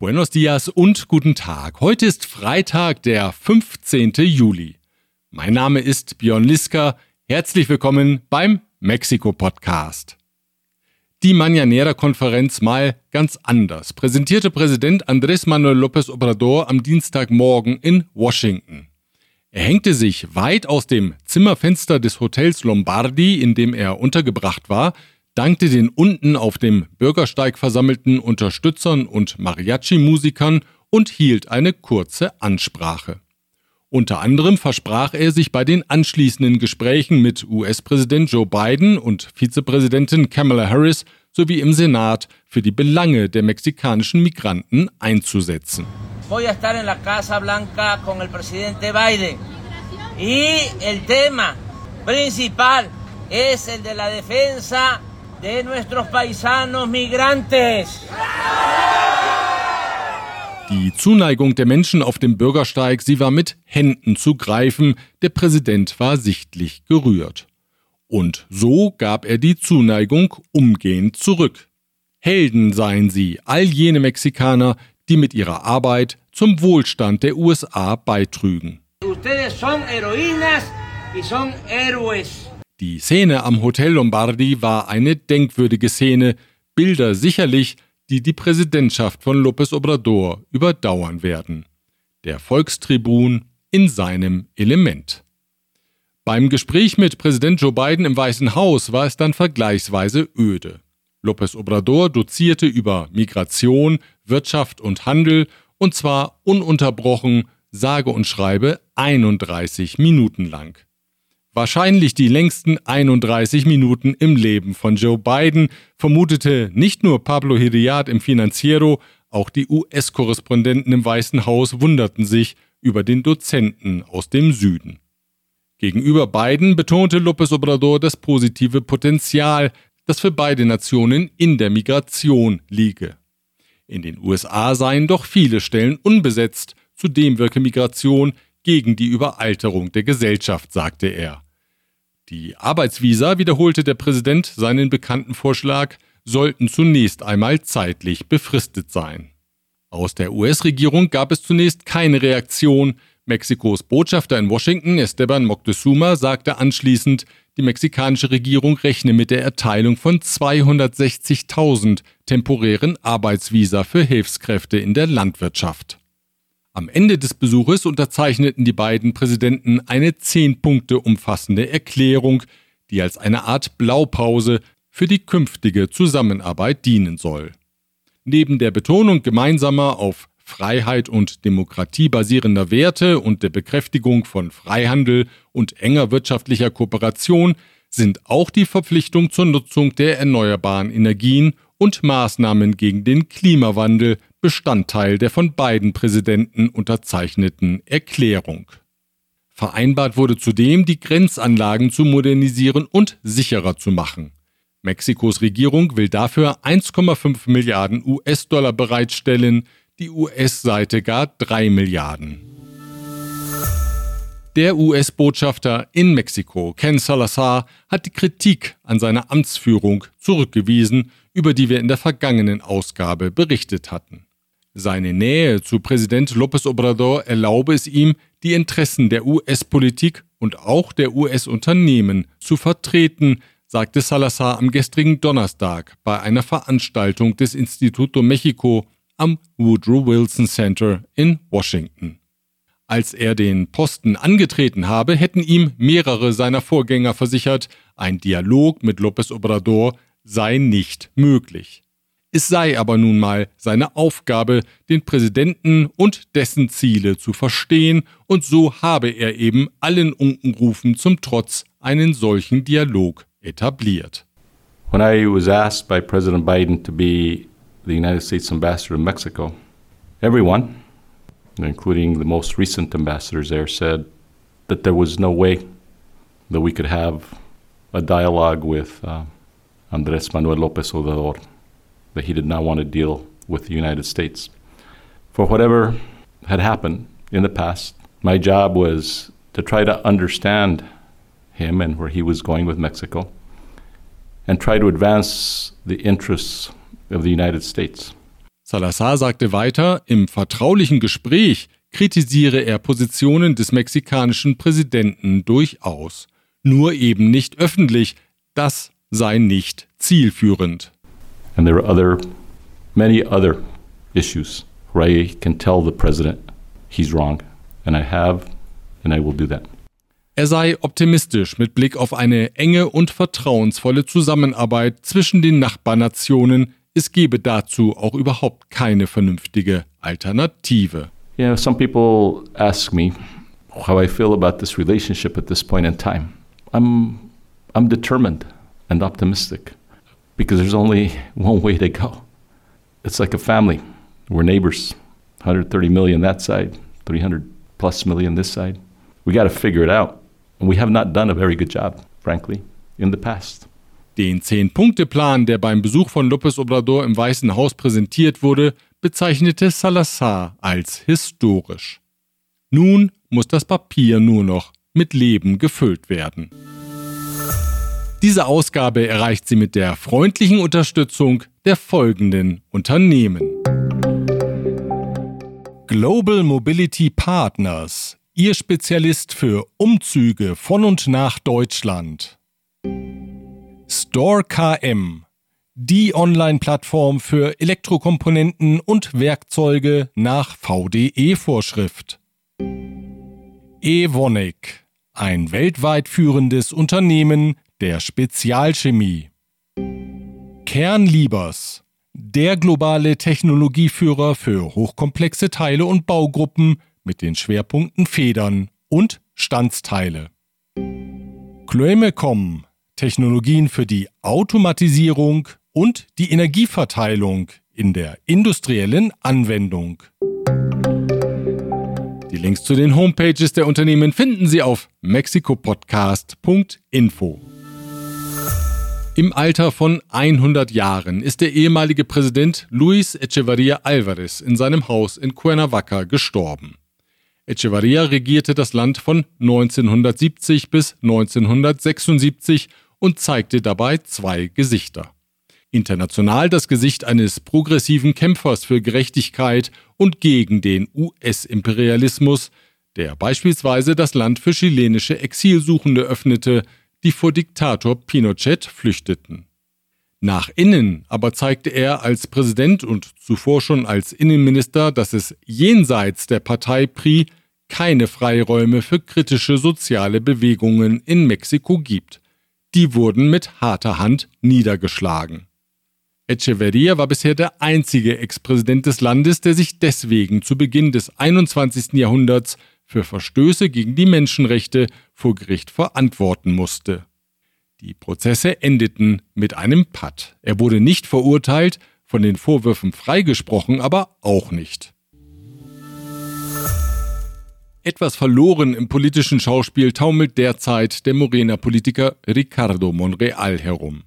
Buenos dias und guten Tag. Heute ist Freitag, der 15. Juli. Mein Name ist Björn Liska. Herzlich willkommen beim Mexiko Podcast. Die Mañanera-Konferenz mal ganz anders präsentierte Präsident Andrés Manuel López Obrador am Dienstagmorgen in Washington. Er hängte sich weit aus dem Zimmerfenster des Hotels Lombardi, in dem er untergebracht war, dankte den unten auf dem Bürgersteig versammelten Unterstützern und Mariachi-Musikern und hielt eine kurze Ansprache. Unter anderem versprach er sich bei den anschließenden Gesprächen mit US-Präsident Joe Biden und Vizepräsidentin Kamala Harris sowie im Senat für die Belange der mexikanischen Migranten einzusetzen. Voy a estar en la Casa Blanca con el presidente Biden. Y el tema principal es el de la defensa de nuestros paisanos migrantes. Die Zuneigung der Menschen auf dem Bürgersteig, sie war mit Händen zu greifen, der Präsident war sichtlich gerührt. Und so gab er die Zuneigung umgehend zurück. Helden seien sie, all jene Mexikaner, die mit ihrer Arbeit zum Wohlstand der USA beitrügen. Ustedes son heroínas y son héroes. Die Szene am Hotel Lombardi war eine denkwürdige Szene, Bilder sicherlich, die die Präsidentschaft von López Obrador überdauern werden. Der Volkstribun in seinem Element. Beim Gespräch mit Präsident Joe Biden im Weißen Haus war es dann vergleichsweise öde. López Obrador dozierte über Migration, Wirtschaft und Handel und zwar ununterbrochen, sage und schreibe 31 Minuten lang. Wahrscheinlich die längsten 31 Minuten im Leben von Joe Biden, vermutete nicht nur Pablo Hiriart im Financiero, auch die US-Korrespondenten im Weißen Haus wunderten sich über den Dozenten aus dem Süden. Gegenüber Biden betonte López Obrador das positive Potenzial, das für beide Nationen in der Migration liege. In den USA seien doch viele Stellen unbesetzt, zudem wirke Migration gegen die Überalterung der Gesellschaft, sagte er. Die Arbeitsvisa, wiederholte der Präsident seinen bekannten Vorschlag, sollten zunächst einmal zeitlich befristet sein. Aus der US-Regierung gab es zunächst keine Reaktion. Mexikos Botschafter in Washington, Esteban Moctezuma, sagte anschließend, die mexikanische Regierung rechne mit der Erteilung von 260.000 temporären Arbeitsvisa für Hilfskräfte in der Landwirtschaft. Am Ende des Besuches unterzeichneten die beiden Präsidenten eine zehn Punkte umfassende Erklärung, die als eine Art Blaupause für die künftige Zusammenarbeit dienen soll. Neben der Betonung gemeinsamer auf Freiheit und Demokratie basierender Werte und der Bekräftigung von Freihandel und enger wirtschaftlicher Kooperation sind auch die Verpflichtung zur Nutzung der erneuerbaren Energien und Maßnahmen gegen den Klimawandel Bestandteil der von beiden Präsidenten unterzeichneten Erklärung. Vereinbart wurde zudem, die Grenzanlagen zu modernisieren und sicherer zu machen. Mexikos Regierung will dafür 1,5 Milliarden US-Dollar bereitstellen, die US-Seite gar 3 Milliarden. Der US-Botschafter in Mexiko, Ken Salazar, hat die Kritik an seiner Amtsführung zurückgewiesen, über die wir in der vergangenen Ausgabe berichtet hatten. Seine Nähe zu Präsident López Obrador erlaube es ihm, die Interessen der US-Politik und auch der US-Unternehmen zu vertreten, sagte Salazar am gestrigen Donnerstag bei einer Veranstaltung des Instituto Mexico am Woodrow Wilson Center in Washington. Als er den Posten angetreten habe, hätten ihm mehrere seiner Vorgänger versichert, ein Dialog mit López Obrador sei nicht möglich. Es sei aber nun mal seine Aufgabe, den Präsidenten und dessen Ziele zu verstehen, und so habe er eben allen Unkenrufen zum Trotz einen solchen Dialog etabliert. When I was asked by President Biden to be the United States ambassador to Mexico, everyone, including the most recent ambassadors there, said that there was no way that we could have a dialogue with uh, Andrés Manuel López Obrador that he did not want to deal with the United States. For whatever had happened in the past, my job was to try to understand him and where he was going with Mexico and try to advance the interests of the United States. Salazar sagte weiter, im vertraulichen Gespräch kritisiere er Positionen des mexikanischen Präsidenten durchaus, nur eben nicht öffentlich, das sei nicht zielführend. And there are other, many other issues where I can tell the president he's wrong, and I have, and I will do that. Er sei optimistisch mit Blick auf eine enge und vertrauensvolle Zusammenarbeit zwischen den Nachbarnationen es gebe dazu auch überhaupt keine vernünftige Alternative. You know, some people ask me how I feel about this relationship at this point in time. I'm, I'm determined and optimistic because there's only one way to go. It's like a family. We're neighbors. 130 million that side, 300 plus million this side. We got to figure it out. And we have not done a very good job, frankly, in the past. Den Zehn-Punkte-Plan, der beim Besuch von López Obrador im Weißen Haus präsentiert wurde, bezeichnete Salazar als historisch. Nun muss das Papier nur noch mit Leben gefüllt werden. Diese Ausgabe erreicht sie mit der freundlichen Unterstützung der folgenden Unternehmen. Global Mobility Partners, Ihr Spezialist für Umzüge von und nach Deutschland. Store KM, die Online-Plattform für Elektrokomponenten und Werkzeuge nach VDE-Vorschrift. Evonik, ein weltweit führendes Unternehmen der Spezialchemie. Kernliebers, der globale Technologieführer für hochkomplexe Teile und Baugruppen mit den Schwerpunkten Federn und Standsteile. Chloemecom, Technologien für die Automatisierung und die Energieverteilung in der industriellen Anwendung. Die Links zu den Homepages der Unternehmen finden Sie auf mexicopodcast.info. Im Alter von 100 Jahren ist der ehemalige Präsident Luis Echeverría Álvarez in seinem Haus in Cuernavaca gestorben. Echeverría regierte das Land von 1970 bis 1976 und zeigte dabei zwei Gesichter. International das Gesicht eines progressiven Kämpfers für Gerechtigkeit und gegen den US-Imperialismus, der beispielsweise das Land für chilenische Exilsuchende öffnete, die vor Diktator Pinochet flüchteten. Nach innen aber zeigte er als Präsident und zuvor schon als Innenminister, dass es jenseits der Partei PRI keine Freiräume für kritische soziale Bewegungen in Mexiko gibt die wurden mit harter Hand niedergeschlagen. Echeverría war bisher der einzige Ex-Präsident des Landes, der sich deswegen zu Beginn des 21. Jahrhunderts für Verstöße gegen die Menschenrechte vor Gericht verantworten musste. Die Prozesse endeten mit einem Patt. Er wurde nicht verurteilt, von den Vorwürfen freigesprochen, aber auch nicht. Etwas verloren im politischen Schauspiel taumelt derzeit der Morena-Politiker Ricardo Monreal herum.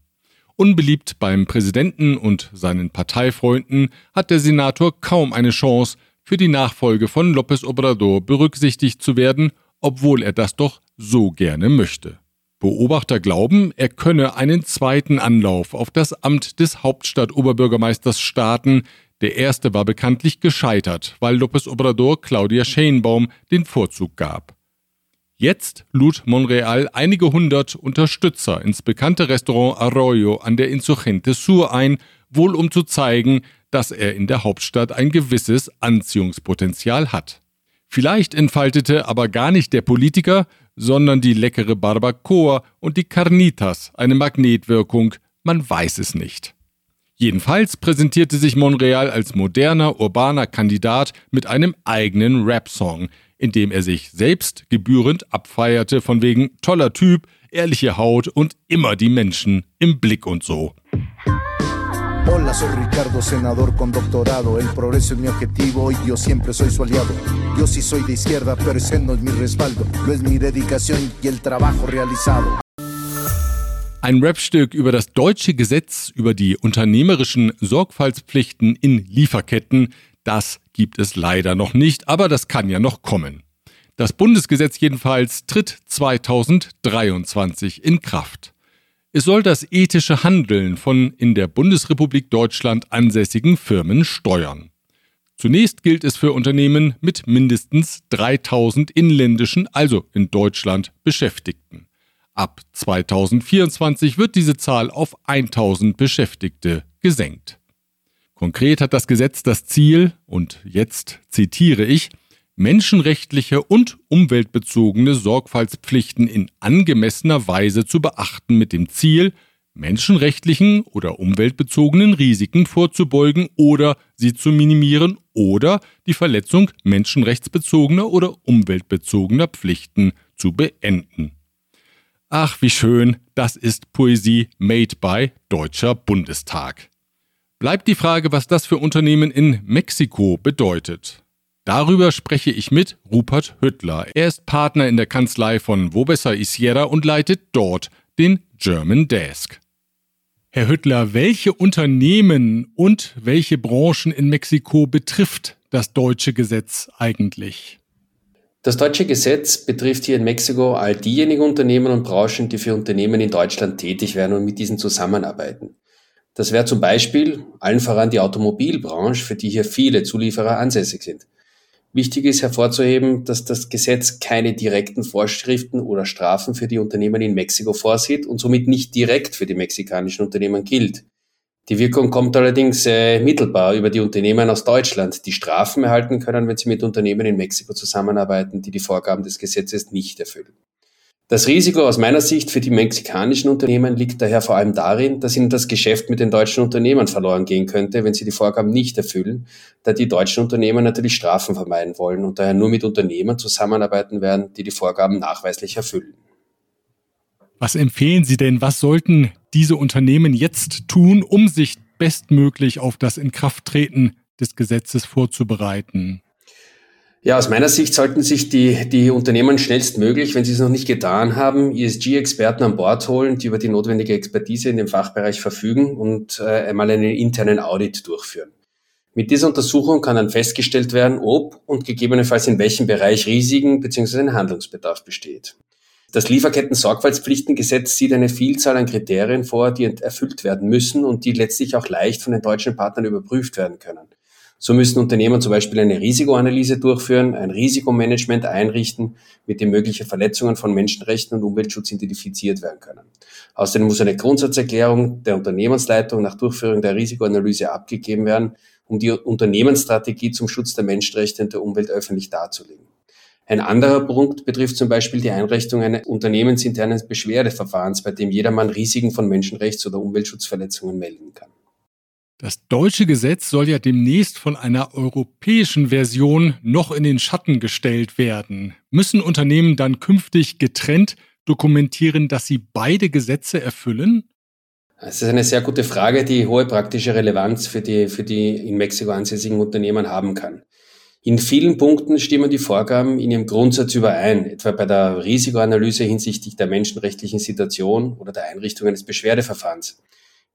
Unbeliebt beim Präsidenten und seinen Parteifreunden hat der Senator kaum eine Chance, für die Nachfolge von López Obrador berücksichtigt zu werden, obwohl er das doch so gerne möchte. Beobachter glauben, er könne einen zweiten Anlauf auf das Amt des Hauptstadtoberbürgermeisters starten, der erste war bekanntlich gescheitert, weil López Obrador Claudia Sheinbaum den Vorzug gab. Jetzt lud Monreal einige hundert Unterstützer ins bekannte Restaurant Arroyo an der Insurgente Sur ein, wohl um zu zeigen, dass er in der Hauptstadt ein gewisses Anziehungspotenzial hat. Vielleicht entfaltete aber gar nicht der Politiker, sondern die leckere Barbacoa und die Carnitas eine Magnetwirkung, man weiß es nicht. Jedenfalls präsentierte sich Monreal als moderner, urbaner Kandidat mit einem eigenen Rap-Song, in dem er sich selbst gebührend abfeierte von wegen toller Typ, ehrliche Haut und immer die Menschen im Blick und so. Hola, soy Ricardo, senador con doctorado. El progreso es mi objetivo y yo siempre soy su aliado. Yo sí soy de izquierda, pero ese no es mi respaldo. Lo es mi dedicación y el trabajo realizado. Ein Rapstück über das deutsche Gesetz über die unternehmerischen Sorgfaltspflichten in Lieferketten, das gibt es leider noch nicht, aber das kann ja noch kommen. Das Bundesgesetz jedenfalls tritt 2023 in Kraft. Es soll das ethische Handeln von in der Bundesrepublik Deutschland ansässigen Firmen steuern. Zunächst gilt es für Unternehmen mit mindestens 3000 inländischen, also in Deutschland, Beschäftigten. Ab 2024 wird diese Zahl auf 1000 Beschäftigte gesenkt. Konkret hat das Gesetz das Ziel, und jetzt zitiere ich, menschenrechtliche und umweltbezogene Sorgfaltspflichten in angemessener Weise zu beachten mit dem Ziel, menschenrechtlichen oder umweltbezogenen Risiken vorzubeugen oder sie zu minimieren oder die Verletzung menschenrechtsbezogener oder umweltbezogener Pflichten zu beenden. Ach, wie schön, das ist Poesie made by Deutscher Bundestag. Bleibt die Frage, was das für Unternehmen in Mexiko bedeutet. Darüber spreche ich mit Rupert Hüttler. Er ist Partner in der Kanzlei von Wobesser Isiera und leitet dort den German Desk. Herr Hüttler, welche Unternehmen und welche Branchen in Mexiko betrifft das deutsche Gesetz eigentlich? Das deutsche Gesetz betrifft hier in Mexiko all diejenigen Unternehmen und Branchen, die für Unternehmen in Deutschland tätig werden und mit diesen zusammenarbeiten. Das wäre zum Beispiel allen voran die Automobilbranche, für die hier viele Zulieferer ansässig sind. Wichtig ist hervorzuheben, dass das Gesetz keine direkten Vorschriften oder Strafen für die Unternehmen in Mexiko vorsieht und somit nicht direkt für die mexikanischen Unternehmen gilt. Die Wirkung kommt allerdings äh, mittelbar über die Unternehmen aus Deutschland, die Strafen erhalten können, wenn sie mit Unternehmen in Mexiko zusammenarbeiten, die die Vorgaben des Gesetzes nicht erfüllen. Das Risiko aus meiner Sicht für die mexikanischen Unternehmen liegt daher vor allem darin, dass ihnen das Geschäft mit den deutschen Unternehmen verloren gehen könnte, wenn sie die Vorgaben nicht erfüllen, da die deutschen Unternehmen natürlich Strafen vermeiden wollen und daher nur mit Unternehmen zusammenarbeiten werden, die die Vorgaben nachweislich erfüllen. Was empfehlen Sie denn, was sollten diese Unternehmen jetzt tun, um sich bestmöglich auf das Inkrafttreten des Gesetzes vorzubereiten? Ja, aus meiner Sicht sollten sich die, die Unternehmen schnellstmöglich, wenn sie es noch nicht getan haben, ESG-Experten an Bord holen, die über die notwendige Expertise in dem Fachbereich verfügen und äh, einmal einen internen Audit durchführen. Mit dieser Untersuchung kann dann festgestellt werden, ob und gegebenenfalls in welchem Bereich Risiken bzw. Handlungsbedarf besteht. Das Lieferketten-Sorgfaltspflichtengesetz sieht eine Vielzahl an Kriterien vor, die erfüllt werden müssen und die letztlich auch leicht von den deutschen Partnern überprüft werden können. So müssen Unternehmen zum Beispiel eine Risikoanalyse durchführen, ein Risikomanagement einrichten, mit dem mögliche Verletzungen von Menschenrechten und Umweltschutz identifiziert werden können. Außerdem muss eine Grundsatzerklärung der Unternehmensleitung nach Durchführung der Risikoanalyse abgegeben werden, um die Unternehmensstrategie zum Schutz der Menschenrechte und der Umwelt öffentlich darzulegen. Ein anderer Punkt betrifft zum Beispiel die Einrichtung eines unternehmensinternen Beschwerdeverfahrens, bei dem jedermann Risiken von Menschenrechts- oder Umweltschutzverletzungen melden kann. Das deutsche Gesetz soll ja demnächst von einer europäischen Version noch in den Schatten gestellt werden. Müssen Unternehmen dann künftig getrennt dokumentieren, dass sie beide Gesetze erfüllen? Das ist eine sehr gute Frage, die hohe praktische Relevanz für die, für die in Mexiko ansässigen Unternehmen haben kann. In vielen Punkten stimmen die Vorgaben in ihrem Grundsatz überein, etwa bei der Risikoanalyse hinsichtlich der menschenrechtlichen Situation oder der Einrichtung eines Beschwerdeverfahrens.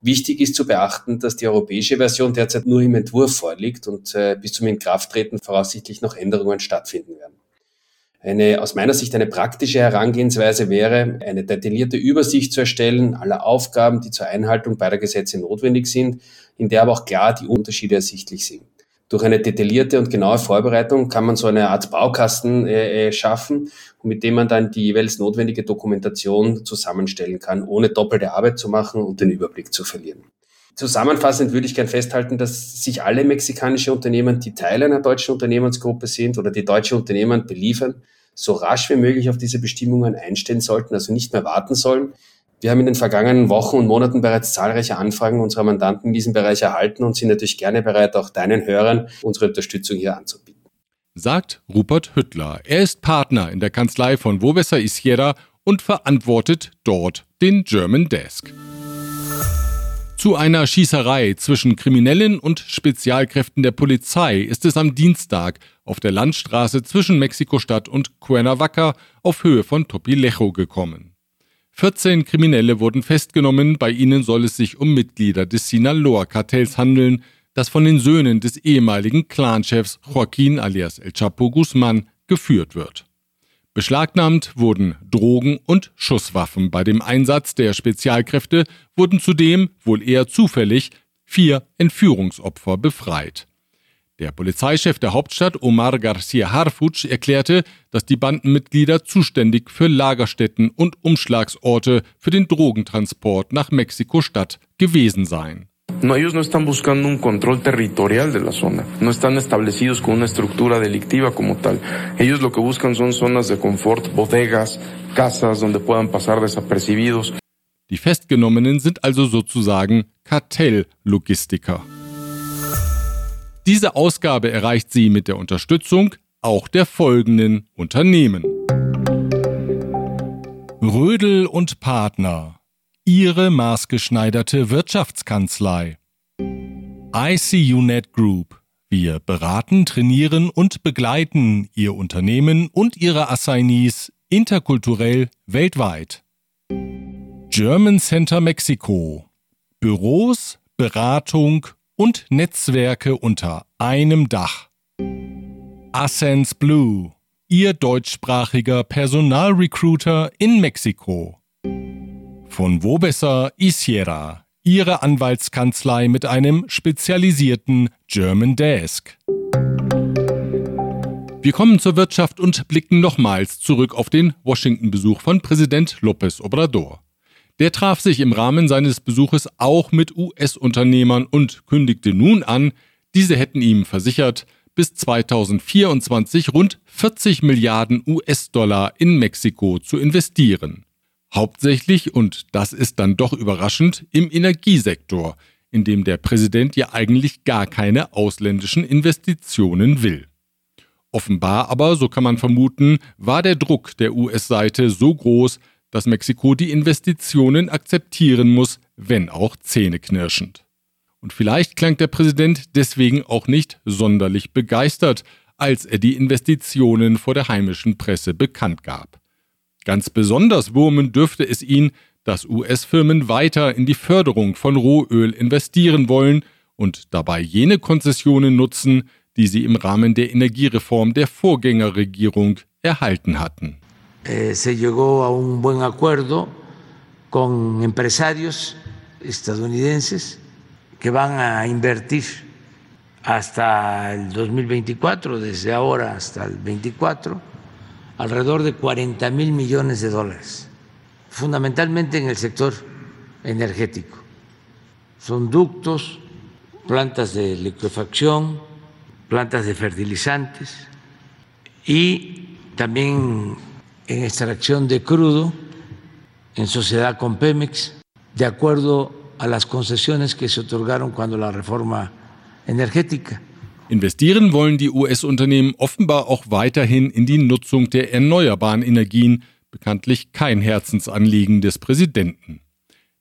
Wichtig ist zu beachten, dass die europäische Version derzeit nur im Entwurf vorliegt und äh, bis zum Inkrafttreten voraussichtlich noch Änderungen stattfinden werden. Eine, aus meiner Sicht eine praktische Herangehensweise wäre, eine detaillierte Übersicht zu erstellen aller Aufgaben, die zur Einhaltung beider Gesetze notwendig sind, in der aber auch klar die Unterschiede ersichtlich sind. Durch eine detaillierte und genaue Vorbereitung kann man so eine Art Baukasten äh, äh, schaffen, mit dem man dann die jeweils notwendige Dokumentation zusammenstellen kann, ohne doppelte Arbeit zu machen und den Überblick zu verlieren. Zusammenfassend würde ich gern festhalten, dass sich alle mexikanische Unternehmen, die Teil einer deutschen Unternehmensgruppe sind oder die deutsche Unternehmen beliefern, so rasch wie möglich auf diese Bestimmungen einstellen sollten, also nicht mehr warten sollen, wir haben in den vergangenen Wochen und Monaten bereits zahlreiche Anfragen unserer Mandanten in diesem Bereich erhalten und sind natürlich gerne bereit, auch deinen Hörern unsere Unterstützung hier anzubieten. Sagt Rupert Hüttler. Er ist Partner in der Kanzlei von Wovesa Isiera und verantwortet dort den German Desk. Zu einer Schießerei zwischen Kriminellen und Spezialkräften der Polizei ist es am Dienstag auf der Landstraße zwischen Mexiko-Stadt und Cuernavaca auf Höhe von Topilejo gekommen. 14 Kriminelle wurden festgenommen, bei ihnen soll es sich um Mitglieder des Sinaloa-Kartells handeln, das von den Söhnen des ehemaligen Clanchefs Joaquin alias El Chapo Guzman geführt wird. Beschlagnahmt wurden Drogen und Schusswaffen. Bei dem Einsatz der Spezialkräfte wurden zudem, wohl eher zufällig, vier Entführungsopfer befreit. Der Polizeichef der Hauptstadt Omar Garcia Harfuch erklärte, dass die Bandenmitglieder zuständig für Lagerstätten und Umschlagsorte für den Drogentransport nach Mexiko-Stadt gewesen seien. No, ellos no están buscando un control territorial de la zona, no están establecidos con una estructura delictiva como tal. Ellos lo que buscan son zonas de confort, bodegas, casas donde puedan pasar desapercibidos. Die Festgenommenen sind also sozusagen Kartelllogistiker. Diese Ausgabe erreicht sie mit der Unterstützung auch der folgenden Unternehmen. Rödel und Partner Ihre maßgeschneiderte Wirtschaftskanzlei. ICUNet Group. Wir beraten, trainieren und begleiten Ihr Unternehmen und Ihre Assignees interkulturell weltweit. German Center Mexiko. Büros, Beratung und Netzwerke unter einem Dach. Ascens Blue. Ihr deutschsprachiger Personalrecruiter in Mexiko. Von wo besser Isiera, Ihre Anwaltskanzlei mit einem spezialisierten German Desk. Wir kommen zur Wirtschaft und blicken nochmals zurück auf den Washington-Besuch von Präsident López Obrador. Der traf sich im Rahmen seines Besuches auch mit US-Unternehmern und kündigte nun an, diese hätten ihm versichert, bis 2024 rund 40 Milliarden US-Dollar in Mexiko zu investieren. Hauptsächlich, und das ist dann doch überraschend, im Energiesektor, in dem der Präsident ja eigentlich gar keine ausländischen Investitionen will. Offenbar aber, so kann man vermuten, war der Druck der US-Seite so groß, dass Mexiko die Investitionen akzeptieren muss, wenn auch zähneknirschend. Und vielleicht klang der Präsident deswegen auch nicht sonderlich begeistert, als er die Investitionen vor der heimischen Presse bekannt gab. Ganz besonders wurmen dürfte es ihn, dass US-Firmen weiter in die Förderung von Rohöl investieren wollen und dabei jene Konzessionen nutzen, die sie im Rahmen der Energiereform der Vorgängerregierung erhalten hatten. Eh, se llegó a un buen acuerdo con empresarios estadounidenses que van a invertir hasta el 2024, desde ahora hasta el 24 alrededor de 40 mil millones de dólares, fundamentalmente en el sector energético. Son ductos, plantas de liquefacción, plantas de fertilizantes y también en extracción de crudo en sociedad con Pemex, de acuerdo a las concesiones que se otorgaron cuando la reforma energética Investieren wollen die US-Unternehmen offenbar auch weiterhin in die Nutzung der erneuerbaren Energien, bekanntlich kein Herzensanliegen des Präsidenten.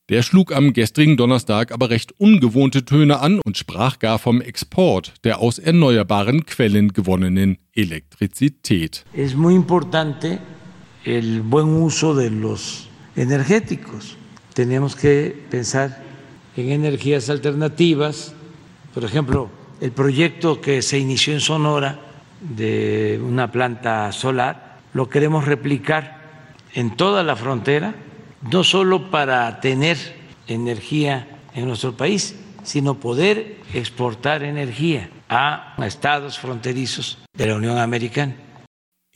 Der schlug am gestrigen Donnerstag aber recht ungewohnte Töne an und sprach gar vom Export der aus erneuerbaren Quellen gewonnenen Elektrizität. Es muy importante el buen uso de los energéticos. Tenemos que pensar en energías alternativas, por ejemplo, el proyecto que se inició en Sonora de una planta solar, lo queremos replicar en toda la frontera, no solo para tener energía en nuestro país, sino poder exportar energía a estados fronterizos de la Unión Americana.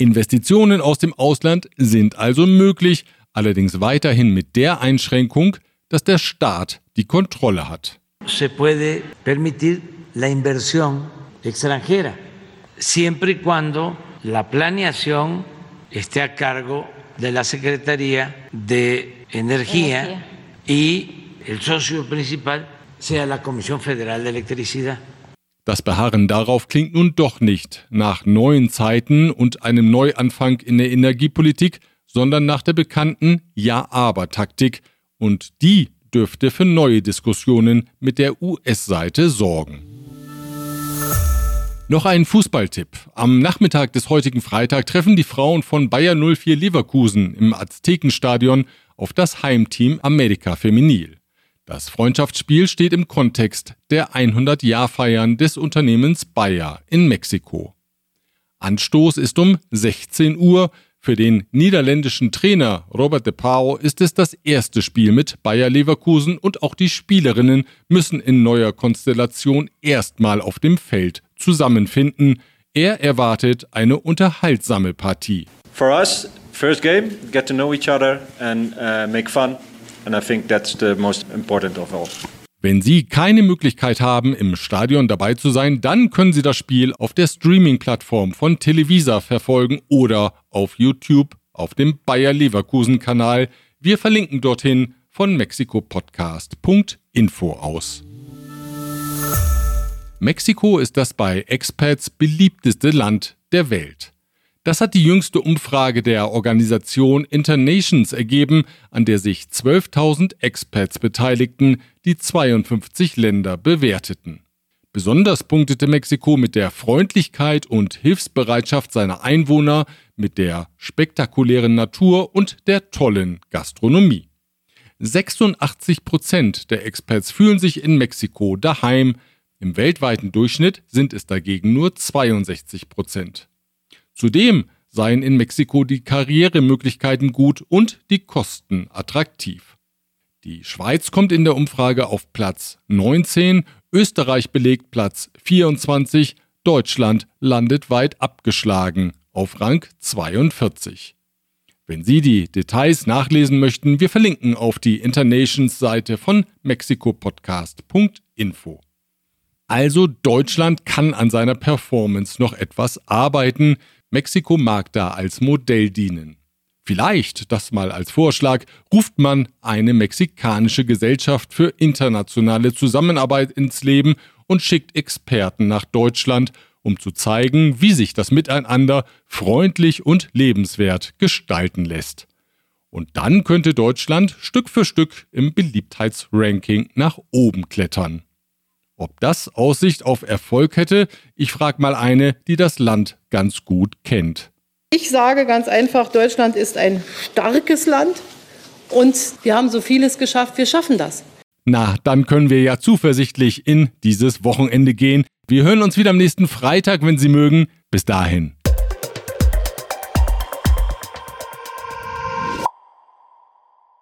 Investitionen aus dem Ausland sind also möglich, allerdings weiterhin mit der Einschränkung, dass der Staat die Kontrolle hat. Se puede permitir la inversión extranjera, siempre y cuando la planeación esté a cargo de la Secretaría de Energía, Energía. y el socio principal sea la Comisión Federal de Electricidad. Das Beharren darauf klingt nun doch nicht nach neuen Zeiten und einem Neuanfang in der Energiepolitik, sondern nach der bekannten Ja-Aber-Taktik, und die dürfte für neue Diskussionen mit der US-Seite sorgen. Noch ein Fußballtipp. Am Nachmittag des heutigen Freitag treffen die Frauen von Bayer 04 Leverkusen im Aztekenstadion auf das Heimteam Amerika Feminil. Das Freundschaftsspiel steht im Kontext der 100-Jahr-Feiern des Unternehmens Bayer in Mexiko. Anstoß ist um 16 Uhr. Für den niederländischen Trainer Robert de Pau ist es das erste Spiel mit Bayer Leverkusen und auch die Spielerinnen müssen in neuer Konstellation erstmal auf dem Feld zusammenfinden. Er erwartet eine unterhaltsame Partie. For us, first game, get to know each other and uh, make fun. And I think that's the most important of all. Wenn Sie keine Möglichkeit haben, im Stadion dabei zu sein, dann können Sie das Spiel auf der Streaming-Plattform von Televisa verfolgen oder auf YouTube auf dem Bayer Leverkusen Kanal. Wir verlinken dorthin von mexikopodcast.info aus. Mexiko ist das bei Expats beliebteste Land der Welt. Das hat die jüngste Umfrage der Organisation Internations ergeben, an der sich 12.000 Expats beteiligten, die 52 Länder bewerteten. Besonders punktete Mexiko mit der Freundlichkeit und Hilfsbereitschaft seiner Einwohner, mit der spektakulären Natur und der tollen Gastronomie. 86 Prozent der Expats fühlen sich in Mexiko daheim, im weltweiten Durchschnitt sind es dagegen nur 62 Prozent. Zudem seien in Mexiko die Karrieremöglichkeiten gut und die Kosten attraktiv. Die Schweiz kommt in der Umfrage auf Platz 19, Österreich belegt Platz 24, Deutschland landet weit abgeschlagen auf Rang 42. Wenn Sie die Details nachlesen möchten, wir verlinken auf die Internations-Seite von mexikopodcast.info. Also Deutschland kann an seiner Performance noch etwas arbeiten. Mexiko mag da als Modell dienen. Vielleicht, das mal als Vorschlag, ruft man eine mexikanische Gesellschaft für internationale Zusammenarbeit ins Leben und schickt Experten nach Deutschland, um zu zeigen, wie sich das Miteinander freundlich und lebenswert gestalten lässt. Und dann könnte Deutschland Stück für Stück im Beliebtheitsranking nach oben klettern. Ob das Aussicht auf Erfolg hätte, ich frage mal eine, die das Land ganz gut kennt. Ich sage ganz einfach, Deutschland ist ein starkes Land und wir haben so vieles geschafft, wir schaffen das. Na, dann können wir ja zuversichtlich in dieses Wochenende gehen. Wir hören uns wieder am nächsten Freitag, wenn Sie mögen. Bis dahin.